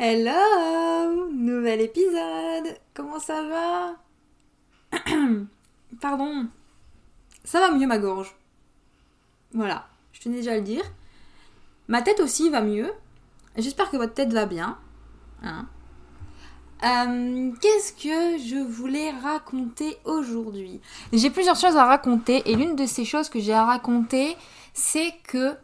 Hello Nouvel épisode Comment ça va? Pardon. Ça va mieux ma gorge. Voilà, je tenais déjà à le dire. Ma tête aussi va mieux. J'espère que votre tête va bien. Hein euh, Qu'est-ce que je voulais raconter aujourd'hui? J'ai plusieurs choses à raconter et l'une de ces choses que j'ai à raconter, c'est que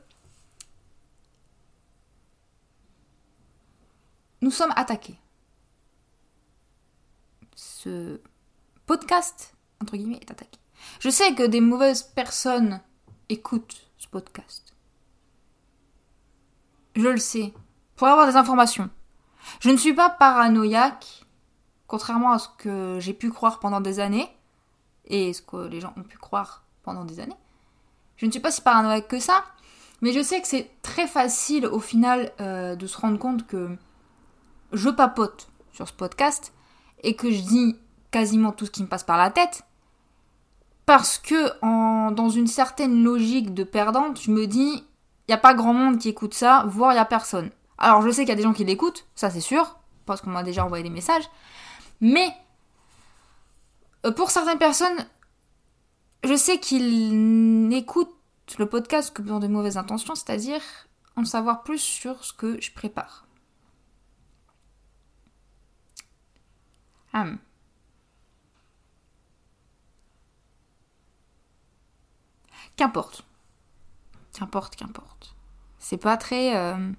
nous sommes attaqués. Ce podcast, entre guillemets, est attaqué. Je sais que des mauvaises personnes écoutent ce podcast. Je le sais. Pour avoir des informations. Je ne suis pas paranoïaque, contrairement à ce que j'ai pu croire pendant des années, et ce que les gens ont pu croire pendant des années. Je ne suis pas si paranoïaque que ça, mais je sais que c'est très facile au final euh, de se rendre compte que je papote sur ce podcast et que je dis quasiment tout ce qui me passe par la tête, parce que dans une certaine logique de perdante, je me dis, il n'y a pas grand monde qui écoute ça, voire il n'y a personne. Alors je sais qu'il y a des gens qui l'écoutent, ça c'est sûr, parce qu'on m'a déjà envoyé des messages, mais euh, pour certaines personnes, je sais qu'ils n'écoutent le podcast que dans de mauvaises intentions, c'est-à-dire en savoir plus sur ce que je prépare. Qu'importe. Qu'importe, qu'importe. C'est pas très. Euh,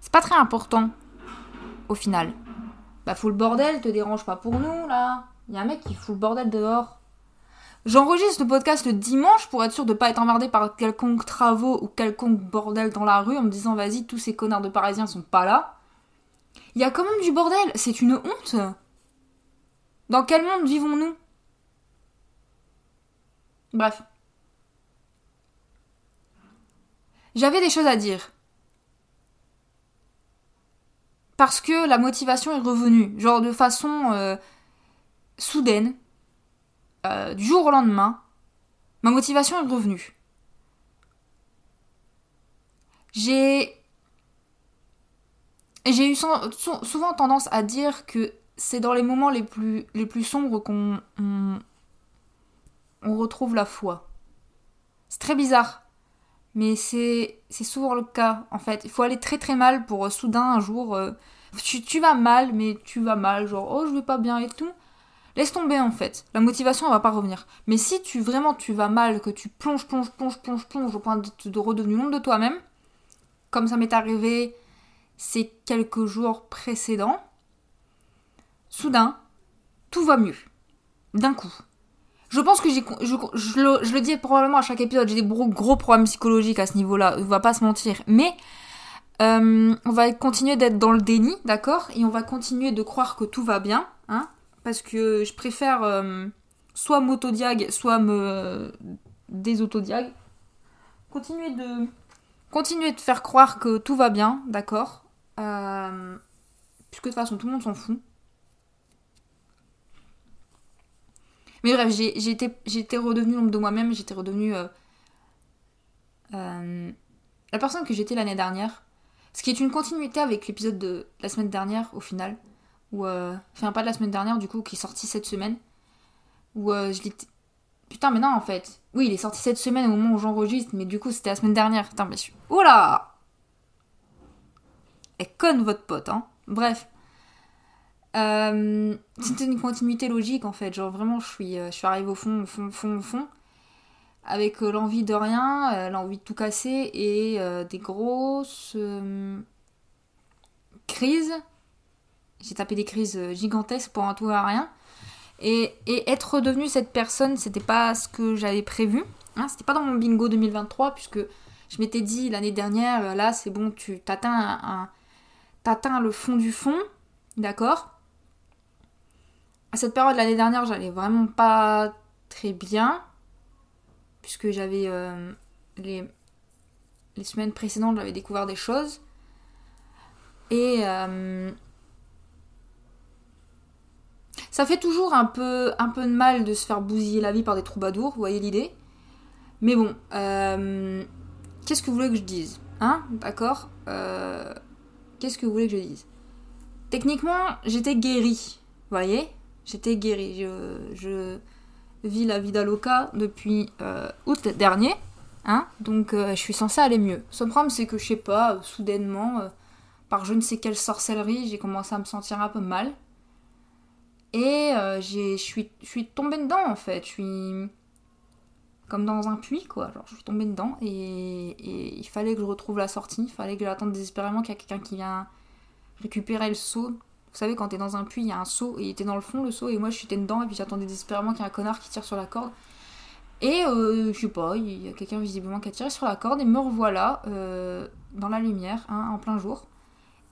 c'est pas très important. Au final. Bah, fous le bordel, te dérange pas pour nous, là. Y a un mec qui fout le bordel dehors. J'enregistre le podcast le dimanche pour être sûr de pas être emmerdé par quelconque travaux ou quelconque bordel dans la rue en me disant vas-y, tous ces connards de parisiens sont pas là. Il y a quand même du bordel, c'est une honte. Dans quel monde vivons-nous? Bref. J'avais des choses à dire. Parce que la motivation est revenue, genre de façon euh, soudaine, euh, du jour au lendemain, ma motivation est revenue. J'ai j'ai eu souvent tendance à dire que c'est dans les moments les plus, les plus sombres qu'on on, retrouve la foi. C'est très bizarre, mais c'est souvent le cas en fait. Il faut aller très très mal pour euh, soudain un jour. Euh, tu, vas mal, mais tu vas mal, genre oh je vais pas bien et tout. Laisse tomber en fait. La motivation elle va pas revenir. Mais si tu vraiment tu vas mal, que tu plonges, plonges, plonges, plonges, plonges au point de, de redevenir monde de toi-même, comme ça m'est arrivé ces quelques jours précédents, soudain, tout va mieux. D'un coup. Je pense que j'ai, je, le, dis probablement à chaque épisode, j'ai des gros, problèmes psychologiques à ce niveau-là, on va pas se mentir. Mais euh, on va continuer d'être dans le déni, d'accord? Et on va continuer de croire que tout va bien, hein? Parce que je préfère euh, soit m'autodiag, soit me désautodiag. Continuer de, continuer de faire croire que tout va bien, d'accord? Euh, puisque de toute façon, tout le monde s'en fout. Mais bref, j'étais redevenue l'ombre de moi-même, j'étais redevenue euh, euh, la personne que j'étais l'année dernière. Ce qui est une continuité avec l'épisode de la semaine dernière, au final. Ou, enfin, pas de la semaine dernière, du coup, qui est sorti cette semaine. Où je l'ai. Putain, mais non, en fait. Oui, il est sorti cette semaine au moment où j'enregistre, mais du coup, c'était la semaine dernière. Putain, mais je Oula est conne votre pote, hein. Bref. Euh, c'était une continuité logique en fait. Genre vraiment, je suis, euh, je suis arrivée au fond, au fond, au fond, au fond. Avec euh, l'envie de rien, l'envie de tout casser et des grosses crises. J'ai tapé des crises gigantesques pour un tout à rien. Et, et être redevenue cette personne, c'était pas ce que j'avais prévu. Hein, c'était pas dans mon bingo 2023, puisque je m'étais dit l'année dernière, là c'est bon, tu t'atteins un t'atteins le fond du fond, d'accord? À cette période l'année dernière, j'allais vraiment pas très bien, puisque j'avais euh, les, semaines précédentes, j'avais découvert des choses. Et euh, ça fait toujours un peu, un peu de mal de se faire bousiller la vie par des troubadours, vous voyez l'idée? Mais bon, euh, qu'est-ce que vous voulez que je dise Hein? D'accord? Qu'est-ce que vous voulez que je dise? Techniquement, j'étais guérie. Voyez? J'étais guérie. Je, je vis la vida loca depuis euh, août dernier. Hein Donc euh, je suis censée aller mieux. Ce problème, c'est que je sais pas, euh, soudainement, par je ne sais quelle sorcellerie, j'ai commencé à me sentir un peu mal. Et je suis tombée dedans en fait. Je suis comme dans un puits, quoi. Genre, je suis tombée dedans et, il fallait que je retrouve la sortie. Il fallait que j'attende désespérément qu'il y ait quelqu'un qui vient récupérer le seau. Vous savez, quand t'es dans un puits, il y a un seau et il était dans le fond, le seau, et moi je suis dedans et puis j'attendais désespérément qu'il y ait un connard qui tire sur la corde. Et euh, je sais pas, il y a quelqu'un visiblement qui a tiré sur la corde et me revoilà euh, dans la lumière, hein, en plein jour.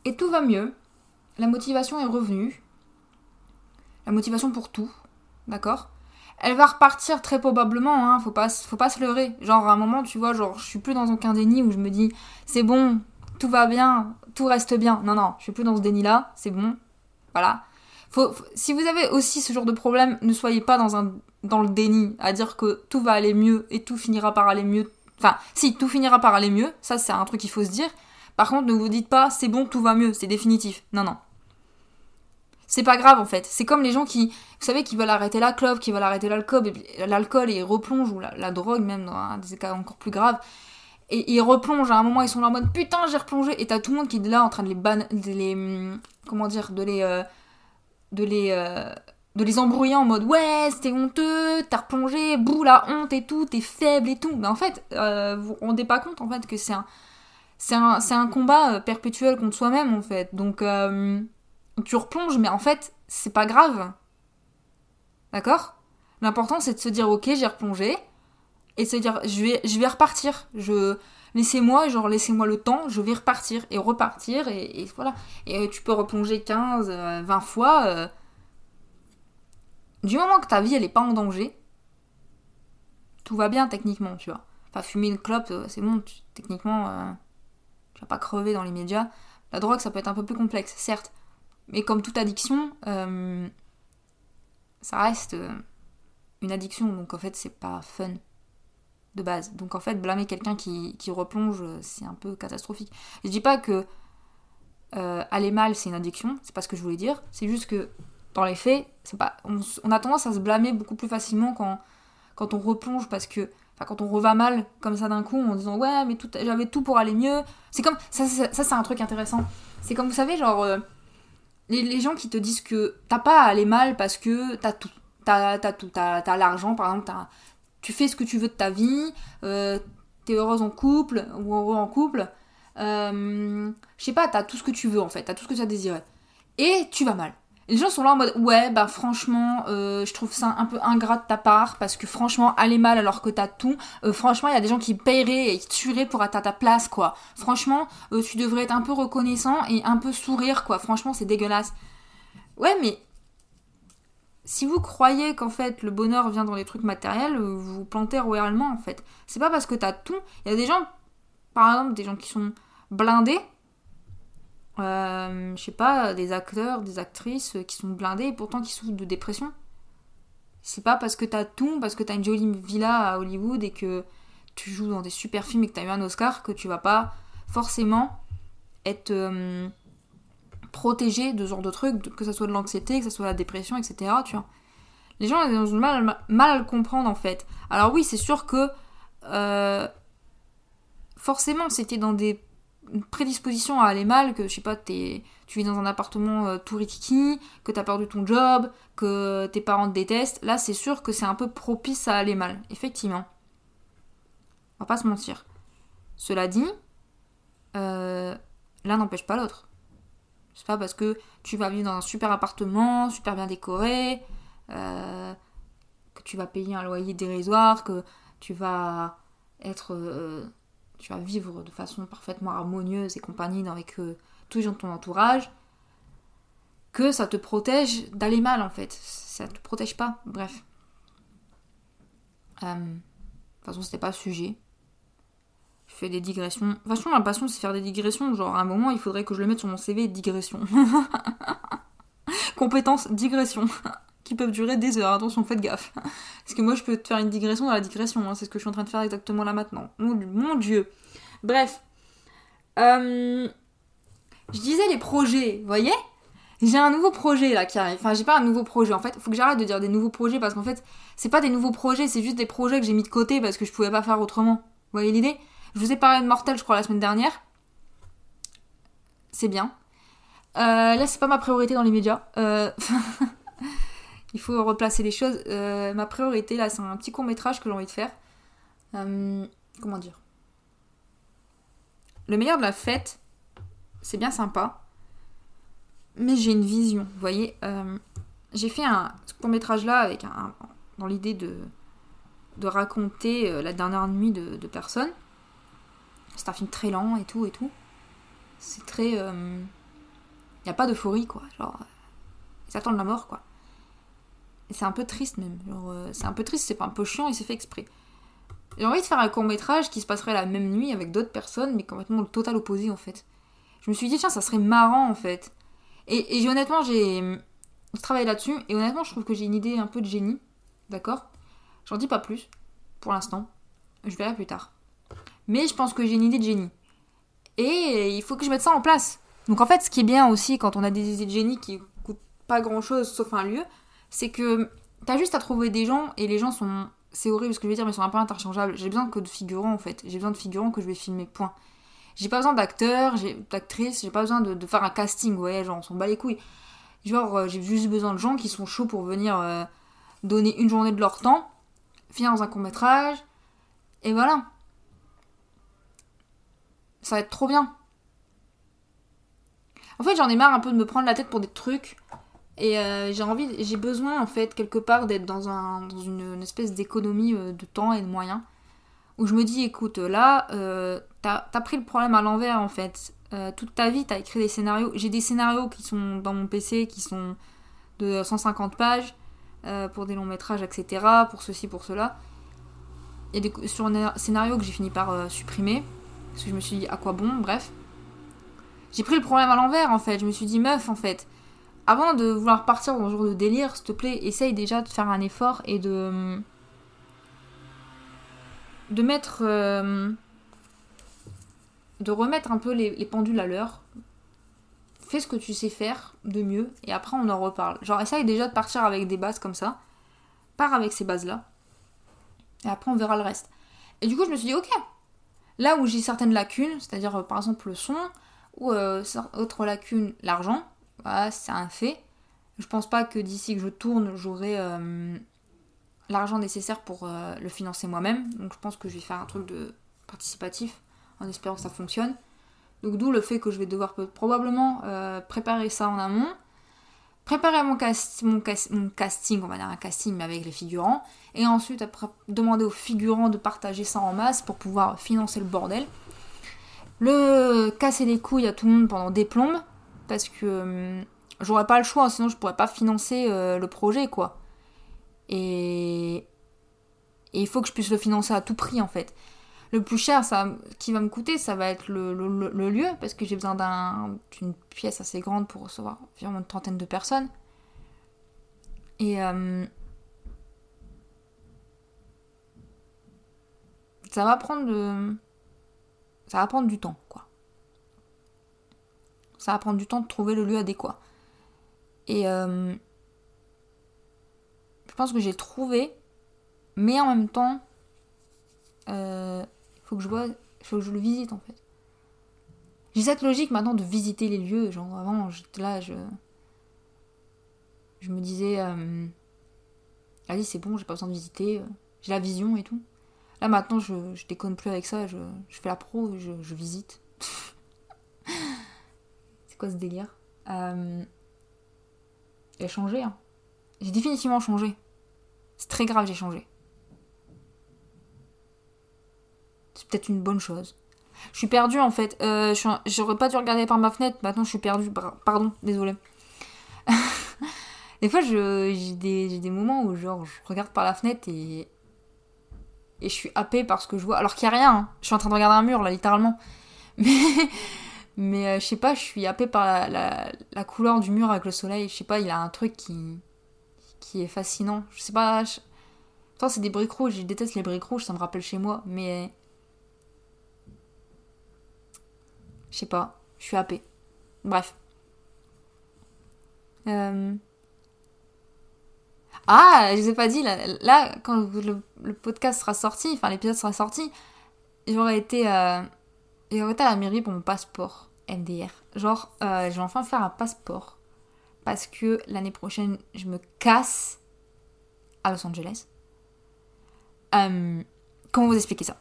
Et tout va mieux. La motivation est revenue. La motivation pour tout. D'accord? Elle va repartir très probablement, hein, faut pas, faut pas se leurrer. Genre à un moment, tu vois, genre je suis plus dans aucun déni où je me dis c'est bon, tout va bien, tout reste bien. Non, non, je suis plus dans ce déni-là, c'est bon. Voilà. Faut, si vous avez aussi ce genre de problème, ne soyez pas dans, un, dans le déni, à dire que tout va aller mieux et tout finira par aller mieux. Enfin, si, tout finira par aller mieux, ça c'est un truc qu'il faut se dire. Par contre, ne vous dites pas c'est bon, tout va mieux, c'est définitif. Non, non c'est pas grave en fait. C'est comme les gens qui, vous savez, qui veulent arrêter la clope, qui veulent arrêter l'alcool, l'alcool et ils replongent, ou la, drogue même dans des cas encore plus graves. Et ils replongent, à un moment ils sont là en mode putain j'ai replongé, et t'as tout le monde qui est là en train de les ban... de les hum, comment dire, de les... Euh, de les... Euh, de les embrouiller en mode ouais c'était honteux, t'as replongé, bouh la honte et tout, t'es faible et tout. Mais en fait, euh, vous vous rendez pas compte en fait que c'est un, c'est un, un, combat perpétuel contre soi-même en fait. Donc tu replonges, mais en fait, c'est pas grave. D'accord? L'important, c'est de se dire, ok, j'ai replongé, et de se dire, je vais, je vais repartir. Je laissez-moi, genre laissez-moi le temps, je vais repartir et repartir et, voilà. Et euh, tu peux replonger 15, 20 euh, fois. Euh. Du moment que ta vie elle est pas en danger, tout va bien techniquement, tu vois. Enfin, fumer une clope, c'est bon, techniquement, tu vas pas crever dans les médias. La drogue, ça peut être un peu plus complexe, certes. Mais comme toute addiction, euh, ça reste euh, une addiction, donc en fait c'est pas fun de base. Donc en fait blâmer quelqu'un qui, replonge, c'est un peu catastrophique. Je dis pas que euh, aller mal c'est une addiction, c'est pas ce que je voulais dire, c'est juste que dans les faits, pas, on, a tendance à se blâmer beaucoup plus facilement quand, quand on replonge parce que Enfin, quand on reva mal comme ça d'un coup en disant ouais mais j'avais tout pour aller mieux c'est comme ça, ça c'est un truc intéressant c'est comme vous savez genre les, gens qui te disent que t'as pas à aller mal parce que t'as tout. T'as tout. T'as l'argent, par exemple, tu fais ce que tu veux de ta vie, euh, t'es heureuse en couple ou heureux en couple. Euh, je sais pas, t'as tout ce que tu veux en fait, t'as tout ce que tu as désiré. Et tu vas mal les gens sont là en mode ouais bah franchement euh, je trouve ça un peu ingrat de ta part parce que franchement aller mal alors que t'as tout euh, franchement il y a des gens qui paieraient et qui tueraient pour être à ta place quoi. Franchement euh, tu devrais être un peu reconnaissant et un peu sourire quoi. Franchement c'est dégueulasse. Ouais mais si vous croyez qu'en fait le bonheur vient dans les trucs matériels vous vous plantez royalement en fait. C'est pas parce que t'as tout. Il y a des gens par exemple des gens qui sont blindés euh, je sais pas, des acteurs, des actrices qui sont blindés et pourtant qui souffrent de dépression. C'est pas parce que t'as tout, parce que t'as une jolie villa à Hollywood et que tu joues dans des super films et que t'as eu un Oscar que tu vas pas forcément être euh, protégé de ce genre de trucs, que ce soit de l'anxiété, que ce soit de la dépression, etc. Tu vois. Les gens ont mal, mal à le comprendre en fait. Alors oui, c'est sûr que euh, forcément c'était dans des prédisposition à aller mal, que je sais pas, tu vis dans un appartement euh, tout rikiki, que t'as perdu ton job, que tes parents te détestent, là c'est sûr que c'est un peu propice à aller mal, effectivement. On va pas se mentir. Cela dit, euh, l'un n'empêche pas l'autre. C'est pas parce que tu vas vivre dans un super appartement, super bien décoré, euh, que tu vas payer un loyer dérisoire, que tu vas être tu vas vivre de façon parfaitement harmonieuse et compagnie avec tous les gens de ton entourage, que ça te protège d'aller mal en fait. Ça te protège pas, bref. Euh, de toute façon, c'était pas le sujet. Je fais des digressions. De toute façon, ma passion, c'est faire des digressions. Genre, à un moment, il faudrait que je le mette sur mon CV, digression. Compétence, digression. qui peuvent durer des heures. Attention, faites gaffe. Parce que moi, je peux te faire une digression dans la digression. Hein. C'est ce que je suis en train de faire exactement là maintenant. Mon, Dieu. Bref. Euh, Je disais les projets, vous voyez? J'ai un nouveau projet là qui arrive. Enfin, j'ai pas un nouveau projet en fait. Faut que j'arrête de dire des nouveaux projets parce qu'en fait, c'est pas des nouveaux projets, c'est juste des projets que j'ai mis de côté parce que je pouvais pas faire autrement. Vous voyez l'idée? Je vous ai parlé de Mortel, je crois, la semaine dernière. C'est bien. Euh, là, c'est pas ma priorité dans les médias. Euh... Il faut replacer les choses. Euh, ma priorité, là, c'est un petit court métrage que j'ai envie de faire. Euh, comment dire? Le meilleur de la fête, c'est bien sympa. Mais j'ai une vision, vous voyez. Euh, j'ai fait un court métrage là avec un, dans l'idée de, de raconter la dernière nuit de, de personnes. C'est un film très lent et tout et tout. C'est très. Il n'y a pas d'euphorie quoi. Genre. Ils attendent la mort quoi c'est un peu triste même. Euh, c'est un peu triste, c'est un peu chiant et c'est fait exprès. J'ai envie de faire un court métrage qui se passerait la même nuit avec d'autres personnes, mais complètement le total opposé en fait. Je me suis dit, tiens, ça serait marrant en fait. Et, et honnêtement, j'ai travaillé là-dessus, et honnêtement, je trouve que j'ai une idée un peu de génie. D'accord? J'en dis pas plus, pour l'instant. Je verrai plus tard. Mais je pense que j'ai une idée de génie. Et il faut que je mette ça en place. Donc en fait, ce qui est bien aussi quand on a des idées de génie qui coûtent pas grand chose sauf un lieu, c'est que t'as juste à trouver des gens et les gens sont. C'est horrible ce que je veux dire, mais ils sont un peu interchangeables. J'ai besoin que de figurants en fait. J'ai besoin de figurants que je vais filmer, point. J'ai pas besoin d'acteurs, d'actrices, j'ai pas besoin de, faire un casting, voyez, genre on s'en bat les couilles. Genre, euh, j'ai juste besoin de gens qui sont chauds pour venir euh, donner une journée de leur temps, finir dans un court métrage, et voilà. Ça va être trop bien. En fait, j'en ai marre un peu de me prendre la tête pour des trucs et euh, j'ai envie, j'ai besoin en fait quelque part d'être dans, un, une, espèce d'économie euh, de temps et de moyens. Où je me dis, écoute, là, euh, t'as as pris le problème à l'envers en fait. toute ta vie, t'as écrit des scénarios. J'ai des scénarios qui sont dans mon PC, qui sont de 150 pages, pour des longs métrages, etc. Pour ceci, pour cela. Il y a des sur scénarios que j'ai fini par supprimer. Parce que je me suis dit, à quoi bon, bref. J'ai pris le problème à l'envers en fait. Je me suis dit, meuf, en fait avant de vouloir partir dans un jour de délire, s'il te plaît, essaye déjà de faire un effort et de. de mettre. Euh, de remettre un peu les, pendules à l'heure. Fais ce que tu sais faire de mieux et après on en reparle. Genre, essaye déjà de partir avec des bases comme ça. Pars avec ces bases-là. Et après on verra le reste. Et du coup, je me suis dit, ok. Là où j'ai certaines lacunes, c'est-à-dire euh, par exemple le son, ou euh, autre lacune, l'argent, voilà, c'est un fait. Je pense pas que d'ici que je tourne, j'aurai euh, l'argent nécessaire pour euh, le financer moi-même. Donc je pense que je vais faire un truc de participatif en espérant que ça fonctionne. Donc d'où le fait que je vais devoir probablement euh, préparer ça en amont, préparer mon, casting, on va dire un casting mais avec les figurants, et ensuite après, demander aux figurants de partager ça en masse pour pouvoir financer le bordel. Le casser les couilles à tout le monde pendant des plombes, parce que hum, j'aurais pas le choix, sinon je pourrais pas financer euh, le projet, quoi. Et... il faut que je puisse le financer à tout prix, en fait. Le plus cher ça, qui va me coûter, ça va être le, lieu, parce que j'ai besoin d'une pièce assez grande pour recevoir environ une trentaine de personnes. Et... Hum, ça va prendre de... Ça va prendre du temps, quoi ça va prendre du temps de trouver le lieu adéquat. Et euh, je pense que j'ai trouvé, mais en même temps, il euh, faut que je vois, faut que je le visite en fait. J'ai cette logique maintenant de visiter les lieux. Genre avant, j'étais là, je, je me disais, euh, allez c'est bon, j'ai pas besoin de visiter, j'ai la vision et tout. Là maintenant, je, déconne plus avec ça, je, fais la pro, je visite. quoi ce délire euh... J'ai changé. Hein. J'ai définitivement changé. C'est très grave, j'ai changé. C'est peut-être une bonne chose. Je suis perdue en fait. Euh, J'aurais pas dû regarder par ma fenêtre. Maintenant, je suis perdue. Pardon, désolé. des fois, j'ai des, des, moments où genre, je regarde par la fenêtre et. Et je suis happée par ce que je vois. Alors qu'il n'y a rien. Hein. Je suis en train de regarder un mur là, littéralement. Mais. Mais euh, je sais pas, je suis happée par la, couleur du mur avec le soleil. Je sais pas, il a un truc qui, qui est fascinant. Je sais pas. Je... c'est des briques rouges. Je déteste les briques rouges, ça me rappelle chez moi. Mais. Je sais pas, je suis happée. Bref. Euh... Ah, je vous ai pas dit, là, quand le, podcast sera sorti, enfin l'épisode sera sorti, j'aurais été, euh, j'aurais été à la mairie pour mon passeport MDR. Genre, euh, je vais enfin faire un passeport parce que l'année prochaine, je me casse à Los Angeles. Euh, comment vous expliquer ça?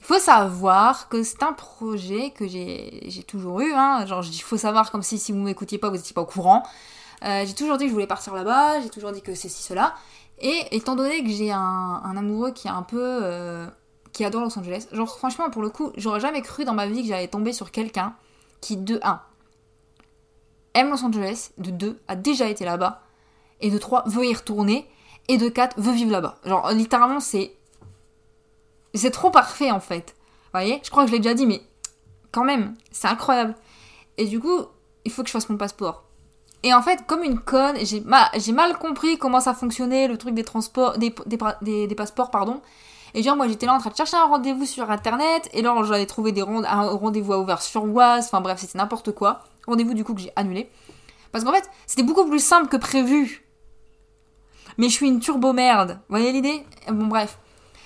Il faut savoir que c'est un projet que j'ai toujours eu. Hein. Genre, dis faut savoir comme si si vous m'écoutiez pas, vous n'étiez pas au courant. Euh, j'ai toujours dit que je voulais partir là-bas, j'ai toujours dit que c'est ci, cela. Et étant donné que j'ai un, amoureux qui est un peu. Qui adore Los Angeles, genre franchement, pour le coup, j'aurais jamais cru dans ma vie que j'allais tomber sur quelqu'un qui, de 1, aime Los Angeles, de 2, a déjà été là-bas, et de 3, veut y retourner, et de 4, veut vivre là-bas. Genre, littéralement, c'est. C'est trop parfait en fait. Vous voyez? Je crois que je l'ai déjà dit, mais quand même, c'est incroyable. Et du coup, il faut que je fasse mon passeport. Et en fait, comme une conne, j'ai mal, compris comment ça fonctionnait, le truc des transports, des, passeports, pardon. Et genre, moi j'étais là en train de chercher un rendez-vous sur internet, et là j'avais trouvé des un rendez-vous à ouvert sur Oise, enfin bref, c'était n'importe quoi. Rendez-vous du coup que j'ai annulé. Parce qu'en fait, c'était beaucoup plus simple que prévu. Mais je suis une turbo merde. Vous voyez l'idée? Bon, bref.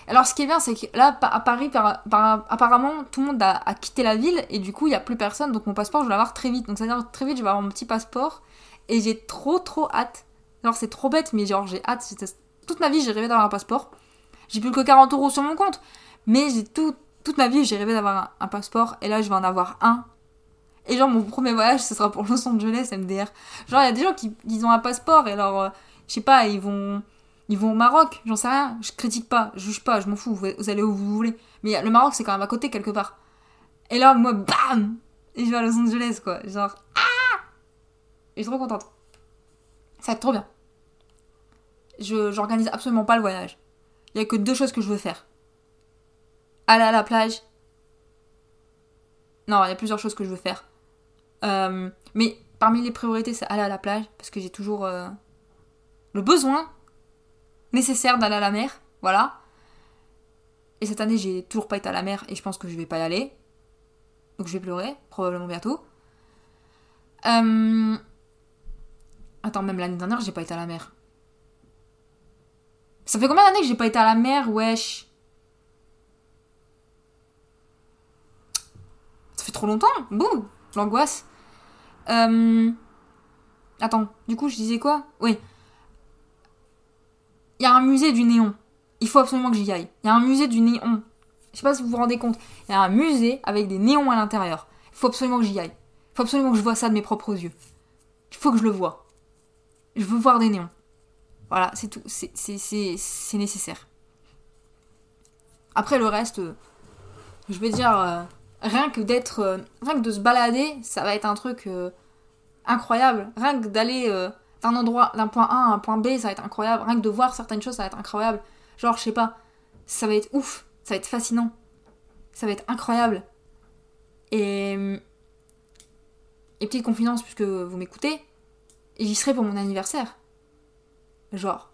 Alors, ce qui est bien, c'est que là, à Paris, apparemment, tout le monde a, a, quitté la ville et du coup, il n'y a plus personne. Donc, mon passeport, je vais l'avoir très vite. Donc, ça veut dire très vite, je vais avoir mon petit passeport et j'ai trop trop hâte. Alors c'est trop bête, mais genre j'ai hâte. Toute ma vie j'ai rêvé d'avoir un passeport. J'ai plus que 40 euros sur mon compte. Mais j'ai tout, toute ma vie j'ai rêvé d'avoir un, passeport. Et là je vais en avoir un. Et genre mon premier voyage ce sera pour Los Angeles MDR. Genre il y a des gens qui ils ont un passeport et alors euh, je sais pas ils vont ils vont au Maroc, j'en sais rien, je critique pas, je juge pas, je m'en fous, vous, allez où vous voulez. Mais le Maroc c'est quand même à côté quelque part. Et là moi bam et je vais à Los Angeles quoi, genre je suis trop contente. Ça va être trop bien. J'organise absolument pas le voyage. Il y a que deux choses que je veux faire. Aller à la plage. Non, il y a plusieurs choses que je veux faire. Euh, mais parmi les priorités, c'est aller à la plage parce que j'ai toujours euh, le besoin nécessaire d'aller à la mer. Voilà. Et cette année, j'ai toujours pas été à la mer et je pense que je vais pas y aller. Donc je vais pleurer, probablement bientôt. Euh, Attends, même l'année dernière, j'ai pas été à la mer. Ça fait combien d'années que j'ai pas été à la mer, wesh Ça fait trop longtemps Bouh L'angoisse. Euh... Attends, du coup, je disais quoi? Oui. Il y a un musée du néon. Il faut absolument que j'y aille. Il y a un musée du néon. Je sais pas si vous vous rendez compte. Il y a un musée avec des néons à l'intérieur. Il faut absolument que j'y aille. Il faut absolument que je vois ça de mes propres yeux. Il faut que je le vois. Je veux voir des néons. Voilà, c'est tout. C'est nécessaire. Après, le reste, euh, je vais dire, euh, rien que d'être. Euh, rien que de se balader, ça va être un truc incroyable. Rien que d'aller d'un endroit, d'un point A à un point B, ça va être incroyable. Rien que de voir certaines choses, ça va être incroyable. Genre, je sais pas, ça va être ouf, ça va être fascinant. Ça va être incroyable. Et. Et petite confidence, puisque vous m'écoutez, et j'y serai pour mon anniversaire. Genre.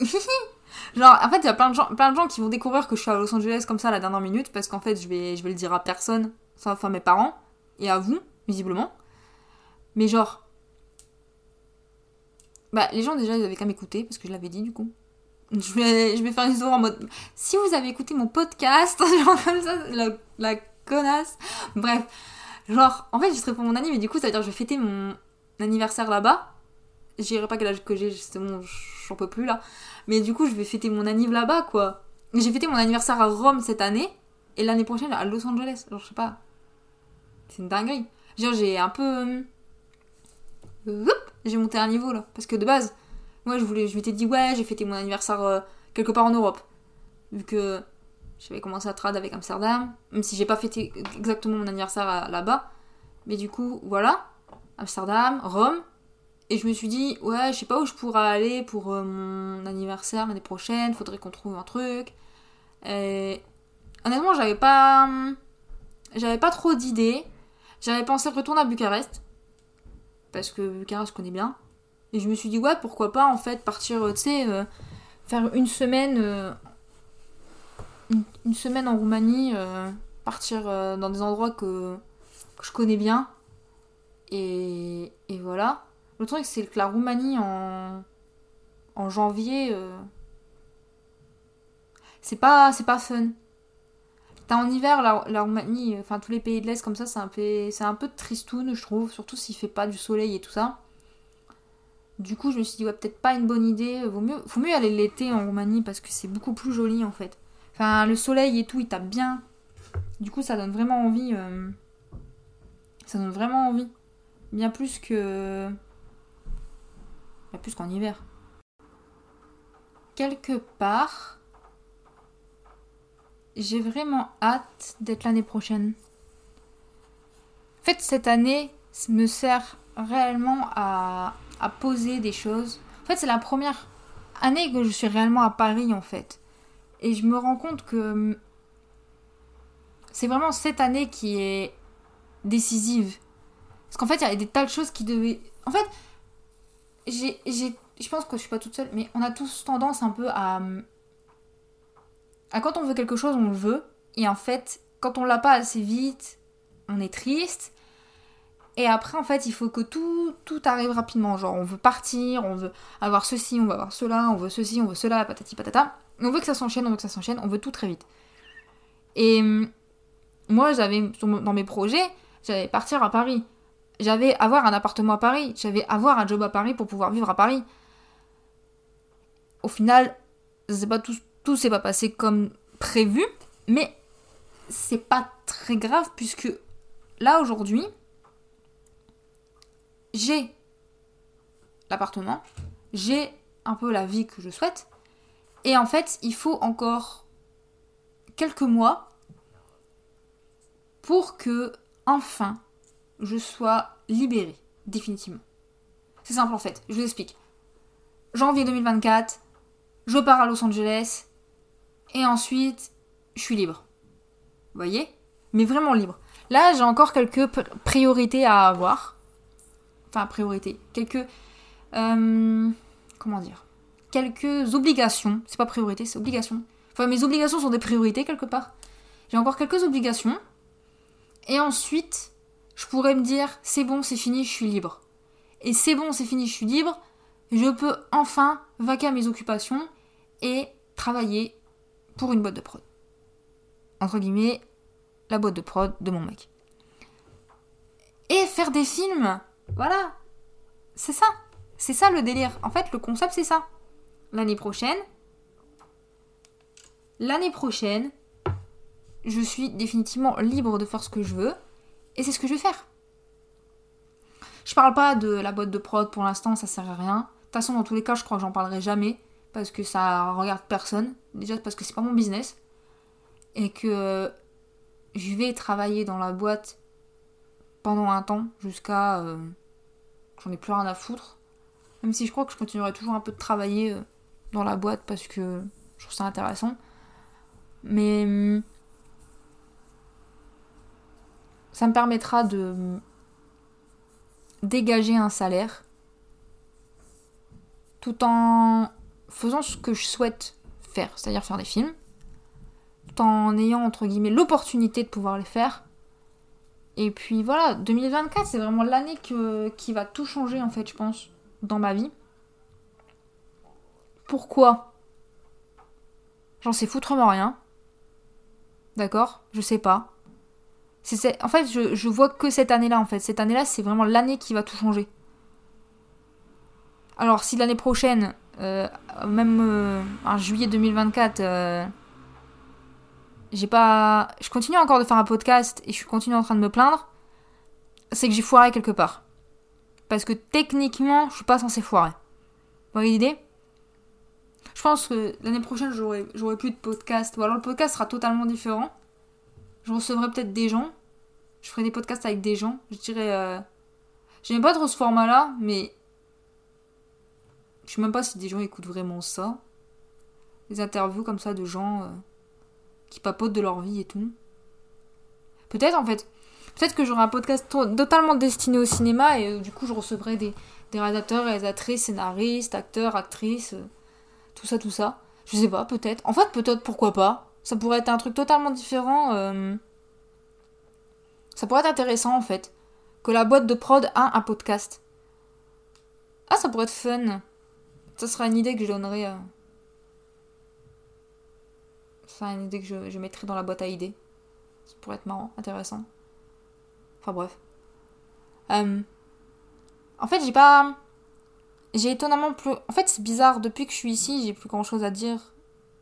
Genre, en fait, il y a plein de, gens, plein de gens qui vont découvrir que je suis à Los Angeles comme ça à la dernière minute, parce qu'en fait, je vais, le dire à personne, sauf à mes parents, et à vous, visiblement. Mais genre. Bah, les gens déjà, ils avaient qu'à m'écouter, parce que je l'avais dit du coup. Je vais, je vais faire une histoire en mode. Si vous avez écouté mon podcast, genre comme ça, la, la connasse. Bref. Genre, en fait, je serai pour mon anniversaire, mais du coup, ça veut dire que je vais fêter mon anniversaire là-bas. J'irai pas quel âge que j'ai, justement, j'en peux plus là. Mais du coup, je vais fêter mon anniversaire là-bas, quoi. J'ai fêté mon anniversaire à Rome cette année, et l'année prochaine à Los Angeles. Genre, je sais pas. C'est une dinguerie. Genre, j'ai un peu. Euh, j'ai monté un niveau là. Parce que de base, moi, je voulais, je m'étais dit, ouais, j'ai fêté mon anniversaire euh, quelque part en Europe. Vu que j'avais commencé à trad avec Amsterdam, même si j'ai pas fêté exactement mon anniversaire là-bas. Mais du coup, voilà, Amsterdam, Rome. Et je me suis dit, ouais, je sais pas où je pourrais aller pour euh, mon anniversaire l'année prochaine, faudrait qu'on trouve un truc. Et honnêtement, j'avais pas. J'avais pas trop d'idées. J'avais pensé retourner à Bucarest. Parce que Bucarest, je connais bien. Et je me suis dit, ouais, pourquoi pas en fait partir, tu sais, euh, faire une semaine euh, une, semaine en Roumanie, euh, partir euh, dans des endroits que je connais bien. Et voilà. Le truc, c'est que la Roumanie en, en janvier, euh, c'est pas, c'est pas fun. T'as en hiver, la, Roumanie, enfin tous les pays de l'Est comme ça, c'est un peu, c'est un peu tristoun, je trouve, surtout s'il fait pas du soleil et tout ça. Du coup, je me suis dit, ouais, peut-être pas une bonne idée. Vaut mieux, faut mieux aller l'été en Roumanie parce que c'est beaucoup plus joli en fait. Enfin, le soleil et tout, il tape bien. Du coup, ça donne vraiment envie. euh, Ça donne vraiment envie. Bien plus que. Plus qu'en hiver. Quelque part, j'ai vraiment hâte d'être l'année prochaine. En fait, cette année me sert réellement à, à poser des choses. En fait, c'est la première année que je suis réellement à Paris, en fait. Et je me rends compte que c'est vraiment cette année qui est décisive. Parce qu'en fait, il y a des tas de choses qui devaient... En fait, j'ai, je pense que je suis pas toute seule, mais on a tous tendance un peu à... à quand on veut quelque chose, on le veut. Et en fait, quand on l'a pas assez vite, on est triste. Et après, en fait, il faut que tout, tout arrive rapidement. Genre, on veut partir, on veut avoir ceci, on veut avoir cela, on veut ceci, on veut cela, patati patata. On veut que ça s'enchaîne, on veut que ça s'enchaîne, on veut tout très vite. Et hum, moi, j'avais, dans mes projets, j'avais partir à Paris. J'avais avoir un appartement à Paris. J'avais avoir un job à Paris pour pouvoir vivre à Paris. Au final, pas tout, tout s'est pas passé comme prévu, mais c'est pas très grave puisque là aujourd'hui, j'ai l'appartement, j'ai un peu la vie que je souhaite, et en fait, il faut encore quelques mois pour que enfin je sois libérée définitivement. C'est simple en fait, je vous explique. Janvier 2024, je pars à Los Angeles et ensuite je suis libre. Vous voyez? Mais vraiment libre. Là, j'ai encore quelques pr- priorités à avoir. Enfin, priorités. Quelques. euh, comment dire? Quelques obligations. C'est pas priorité, c'est obligation. Enfin, mes obligations sont des priorités quelque part. J'ai encore quelques obligations. Et ensuite, je pourrais me dire c'est bon, c'est fini, je suis libre. Et c'est bon, c'est fini, je suis libre. Je peux enfin vaquer à mes occupations et travailler pour une boîte de prod. Entre guillemets, la boîte de prod de mon mec. Et faire des films, voilà. C'est ça. C'est ça le délire. En fait, le concept, c'est ça. L'année prochaine, l'année prochaine, je suis définitivement libre de faire ce que je veux. Et c'est ce que je vais faire. Je parle pas de la boîte de prod pour l'instant, ça sert à rien. De toute façon, dans tous les cas, je crois que j'en parlerai jamais. Parce que ça regarde personne. Déjà parce que c'est pas mon business. Et que je vais travailler dans la boîte pendant un temps jusqu'à. euh, J'en ai plus rien à foutre. Même si je crois que je continuerai toujours un peu de travailler euh, dans la boîte parce que je trouve ça intéressant. Mais. Ça me permettra de dégager un salaire tout en faisant ce que je souhaite faire, c'est-à-dire faire des films, tout en ayant entre guillemets l'opportunité de pouvoir les faire. Et puis voilà, 2024, c'est vraiment l'année qui va tout changer en fait, je pense, dans ma vie. Pourquoi? J'en sais foutrement rien. D'accord? Je sais pas. C'est- en fait, je, vois que cette année-là, en fait. Cette année-là, c'est vraiment l'année qui va tout changer. Alors, si l'année prochaine, euh, même euh, en juillet 2024, euh, j'ai pas. Je continue encore de faire un podcast et je continue en train de me plaindre, c'est que j'ai foiré quelque part. Parce que techniquement, je suis pas censée foirer. Vous voyez l'idée? Je pense que l'année prochaine, j'aurai j'aurai plus de podcast. Ou alors le podcast sera totalement différent. Je recevrai peut-être des gens. Je ferai des podcasts avec des gens. Je dirais. Euh... J'aime pas trop ce format-là, mais. Je sais même pas si des gens écoutent vraiment ça. Des interviews comme ça de gens euh, qui papotent de leur vie et tout. Peut-être en fait. Peut-être que j'aurai un podcast to- totalement destiné au cinéma et euh, du coup je recevrai des, des réalisateurs, réalisatrices, scénaristes, acteurs, actrices, tout ça, tout ça. Je sais pas, peut-être. En fait, peut-être, pourquoi pas. Ça pourrait être un truc totalement différent. euh, Ça pourrait être intéressant en fait. Que la boîte de prod a un podcast. Ah, ça pourrait être fun. Ça sera une idée que je donnerai. Euh, ça une idée que je, je mettrai dans la boîte à idées. Ça pourrait être marrant, intéressant. Enfin bref. Euh, en fait, j'ai pas. J'ai étonnamment plus. En fait, c'est bizarre. Depuis que je suis ici, j'ai plus grand chose à dire.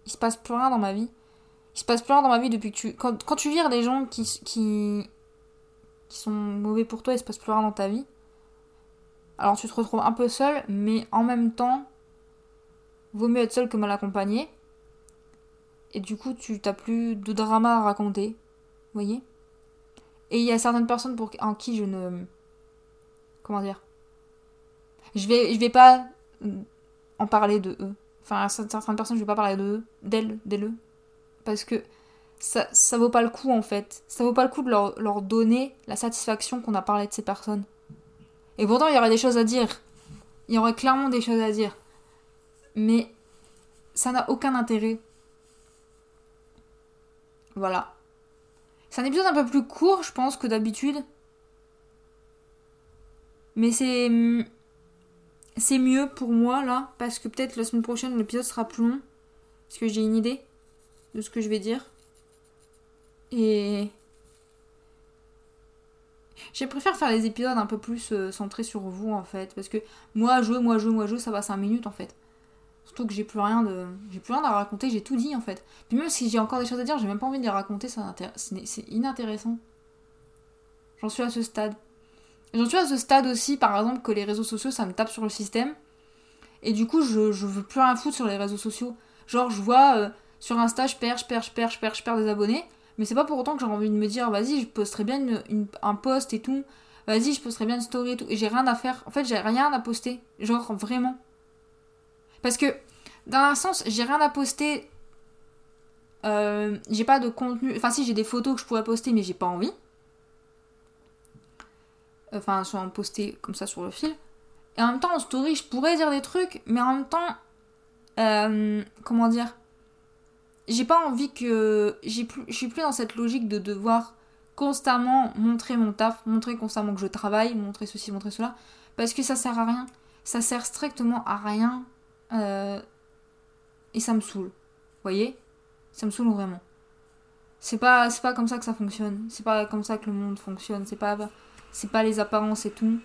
Il se passe plus rien dans ma vie. Il se passe plus rien dans ma vie depuis que tu. Quand, tu vires des gens qui, qui. qui sont mauvais pour toi, il se passe plus rien dans ta vie. Alors tu te retrouves un peu seul, mais en même temps, vaut mieux être seul que mal accompagné. Et du coup, tu t'as plus de drama à raconter. Vous voyez Et il y a certaines personnes pour, en qui je ne. Comment dire Je vais, je vais pas en parler de eux. Enfin, certaines personnes, je vais pas parler de d'elles, d'elles. Parce que ça, ça vaut pas le coup en fait. Ça vaut pas le coup de leur, leur donner la satisfaction qu'on a parlé de ces personnes. Et pourtant, il y aurait des choses à dire. Il y aurait clairement des choses à dire. Mais ça n'a aucun intérêt. Voilà. C'est un épisode un peu plus court, je pense, que d'habitude. Mais c'est. C'est mieux pour moi, là. Parce que peut-être la semaine prochaine, l'épisode sera plus long. Parce que j'ai une idée de ce que je vais dire. Et. Je préfère faire les épisodes un peu plus euh, centrés sur vous en fait. Parce que moi jouer, moi jouer, moi jouer, ça va 5 minutes en fait. Surtout que j'ai plus rien de. J'ai plus rien à raconter, j'ai tout dit en fait. Puis même si j'ai encore des choses à dire, j'ai même pas envie de les raconter, c'est inintéressant. J'en suis à ce stade. J'en suis à ce stade aussi, par exemple, que les réseaux sociaux, ça me tape sur le système. Et du coup, je, je veux plus rien foutre sur les réseaux sociaux. Genre, je vois euh, sur Insta, je perds, je perds, je perds, je perds, je perds des abonnés. Mais c'est pas pour autant que j'ai envie de me dire, vas-y, je posterai bien un post et tout. Vas-y, je posterai bien une story et tout. Et j'ai rien à faire. En fait, j'ai rien à poster. Genre, vraiment. Parce que, dans un sens, j'ai rien à poster. Euh, j'ai pas de contenu. Enfin, si, j'ai des photos que je pourrais poster, mais j'ai pas envie. Enfin, soit en poster comme ça sur le fil. Et en même temps, en story, je pourrais dire des trucs, mais en même temps. Euh, comment dire? J'ai pas envie que. J'ai plus, je suis plus dans cette logique de devoir constamment montrer mon taf, montrer constamment que je travaille, montrer ceci, montrer cela, parce que ça sert à rien. Ça sert strictement à rien. Euh, et ça me saoule. Vous voyez? Ça me saoule vraiment. C'est pas, c'est pas comme ça que ça fonctionne. C'est pas comme ça que le monde fonctionne. C'est pas, c'est pas les apparences et tout.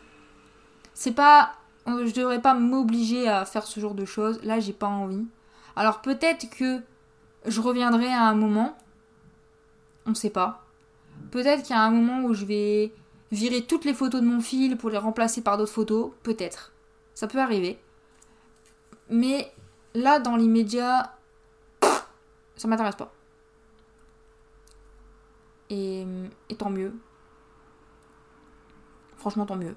C'est pas. Je devrais pas m'obliger à faire ce genre de choses. Là, j'ai pas envie. Alors peut-être que je reviendrai à un moment. On sait pas. Peut-être qu'il y a un moment où je vais virer toutes les photos de mon fil pour les remplacer par d'autres photos. Peut-être. Ça peut arriver. Mais là, dans l'immédiat, ça m'intéresse pas. Et, et tant mieux. Franchement, tant mieux.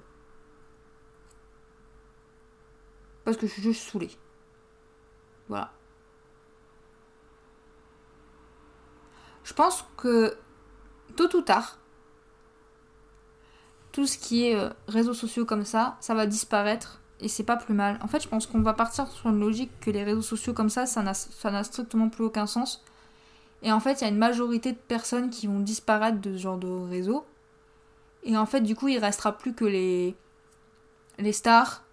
Parce que je suis juste saoulée. Voilà. Je pense que tôt ou tard, tout ce qui est euh, réseaux sociaux comme ça, ça va disparaître et c'est pas plus mal. En fait, je pense qu'on va partir sur une logique que les réseaux sociaux comme ça, ça n'a strictement plus aucun sens. Et en fait, il y a une majorité de personnes qui vont disparaître de ce genre de réseau. Et en fait, du coup, il restera plus que les, les stars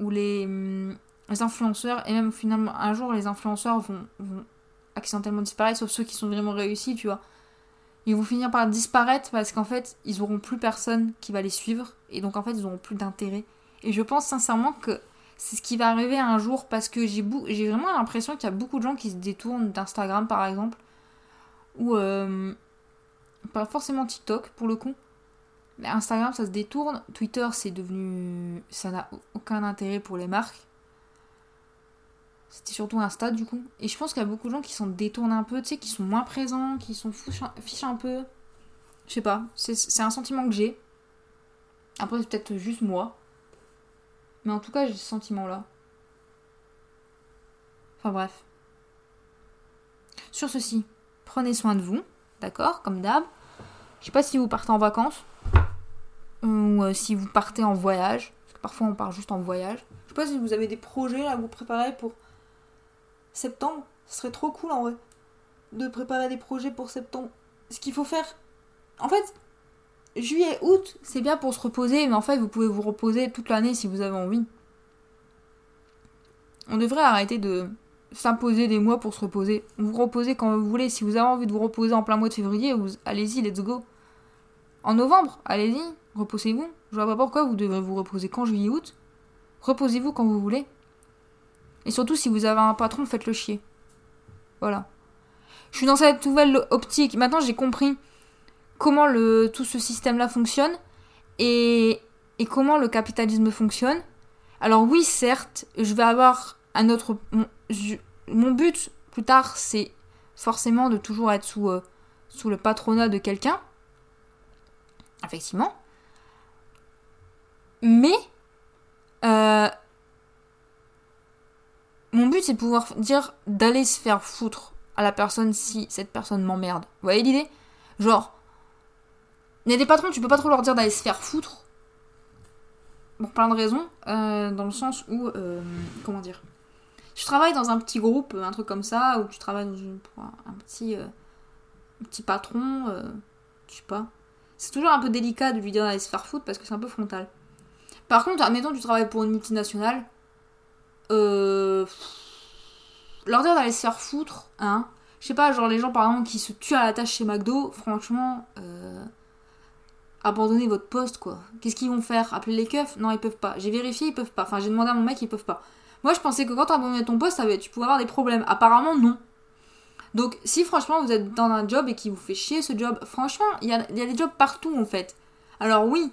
ou les, hum, influenceurs. Et même finalement, un jour, les influenceurs vont accidentellement disparaître, sauf ceux qui sont vraiment réussis, tu vois. Ils vont finir par disparaître parce qu'en fait, ils auront plus personne qui va les suivre et donc en fait, ils auront plus d'intérêt. Et je pense sincèrement que c'est ce qui va arriver un jour parce que j'ai j'ai vraiment l'impression qu'il y a beaucoup de gens qui se détournent d'Instagram par exemple ou euh, pas forcément TikTok pour le coup. Mais Instagram ça se détourne, Twitter c'est devenu ça n'a aucun intérêt pour les marques. C'était surtout Insta du coup. Et je pense qu'il y a beaucoup de gens qui s'en détournent un peu, tu sais, qui sont moins présents, qui s'en fichent un peu. Je sais pas, c'est un sentiment que j'ai. Après, c'est peut-être juste moi. Mais en tout cas, j'ai ce sentiment-là. Enfin bref. Sur ceci, prenez soin de vous, d'accord, comme d'hab. Je sais pas si vous partez en vacances ou euh, si vous partez en voyage, parce que parfois on part juste en voyage. Je sais pas si vous avez des projets à vous préparer pour septembre, ce serait trop cool en vrai de préparer des projets pour septembre. Ce qu'il faut faire, en fait, juillet, août, c'est bien pour se reposer, mais en fait, vous pouvez vous reposer toute l'année si vous avez envie. On devrait arrêter de s'imposer des mois pour se reposer. Vous reposez quand vous voulez. Si vous avez envie de vous reposer en plein mois de février, allez-y, let's go. En novembre, allez-y, reposez-vous. Je vois pas pourquoi vous devez vous reposer qu'en juillet, août. Reposez-vous quand vous voulez. Et surtout, si vous avez un patron, faites-le chier. Voilà. Je suis dans cette nouvelle optique. Maintenant, j'ai compris comment tout ce système-là fonctionne et, et comment le capitalisme fonctionne. Alors oui, certes, je vais avoir un autre... Mon, mon but, plus tard, c'est forcément de toujours être sous, euh, sous le patronat de quelqu'un. Effectivement. Mais... Euh, mon but, c'est de pouvoir dire d'aller se faire foutre à la personne si cette personne m'emmerde. Vous voyez l'idée? Genre, il y a des patrons, tu peux pas trop leur dire d'aller se faire foutre. Pour plein de raisons. Euh, dans le sens où. Euh, comment dire? Tu travailles dans un petit groupe, un truc comme ça, ou tu travailles dans une, un petit. Euh, petit patron. je sais pas. C'est toujours un peu délicat de lui dire d'aller se faire foutre parce que c'est un peu frontal. Par contre, admettons, tu travailles pour une multinationale. Euh leur dire d'aller se faire foutre, hein. Je sais pas, genre les gens par exemple qui se tuent à la tâche chez McDo, franchement, euh, abandonnez votre poste quoi. Qu'est-ce qu'ils vont faire? Appeler les keufs? Non, ils peuvent pas. J'ai vérifié, ils peuvent pas. Enfin, j'ai demandé à mon mec, ils peuvent pas. Moi, je pensais que quand tu abandonnais ton poste, tu pouvais avoir des problèmes. Apparemment, non. Donc, si franchement vous êtes dans un job et qui vous fait chier ce job, franchement, il y a, y a des jobs partout en fait. Alors, oui,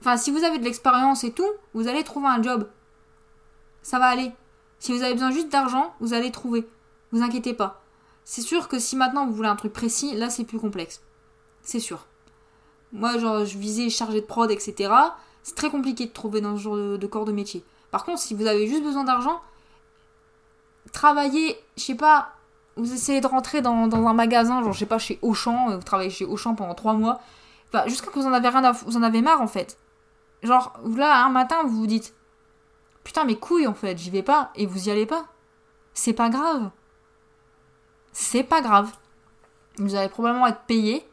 enfin, si vous avez de l'expérience et tout, vous allez trouver un job. Ça va aller. Si vous avez besoin juste d'argent, vous allez trouver. Vous inquiétez pas. C'est sûr que si maintenant vous voulez un truc précis, là c'est plus complexe. C'est sûr. Moi, genre, je visais chargé de prod, etc. C'est très compliqué de trouver dans ce genre de, corps de métier. Par contre, si vous avez juste besoin d'argent, travaillez, je sais pas, vous essayez de rentrer dans, un magasin, genre, je sais pas, chez Auchan, euh, vous travaillez chez Auchan pendant trois mois, enfin, jusqu'à que vous en avez rien à, vous en avez marre en fait. Genre, là, un matin, vous vous dites, Putain, mes couilles en fait, j'y vais pas et vous y allez pas. C'est pas grave. C'est pas grave. Vous allez probablement être payé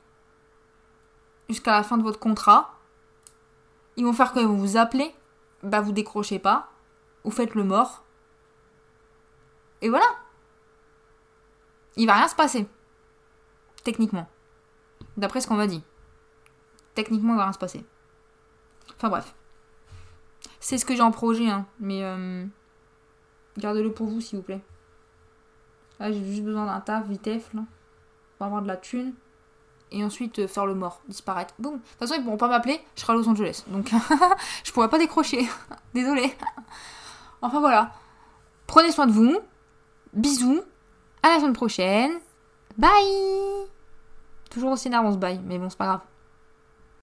jusqu'à la fin de votre contrat. Ils vont faire que vous vous appelez, bah vous décrochez pas, vous faites le mort. Et voilà. Il va rien se passer. Techniquement. D'après ce qu'on m'a dit. Techniquement, il va rien se passer. Enfin bref. C'est ce que j'ai en projet, hein. Mais euh, gardez-le pour vous, s'il vous plaît. Là, j'ai juste besoin d'un taf, vitef, là. Pour avoir de la thune. Et ensuite euh, faire le mort, disparaître. Boum. De toute façon, ils pourront pas m'appeler, je serai à Los Angeles. Donc, je pourrais pas décrocher. Désolée. enfin voilà. Prenez soin de vous. Bisous. À la semaine prochaine. Bye Toujours aussi énervant ce bye, mais bon, c'est pas grave.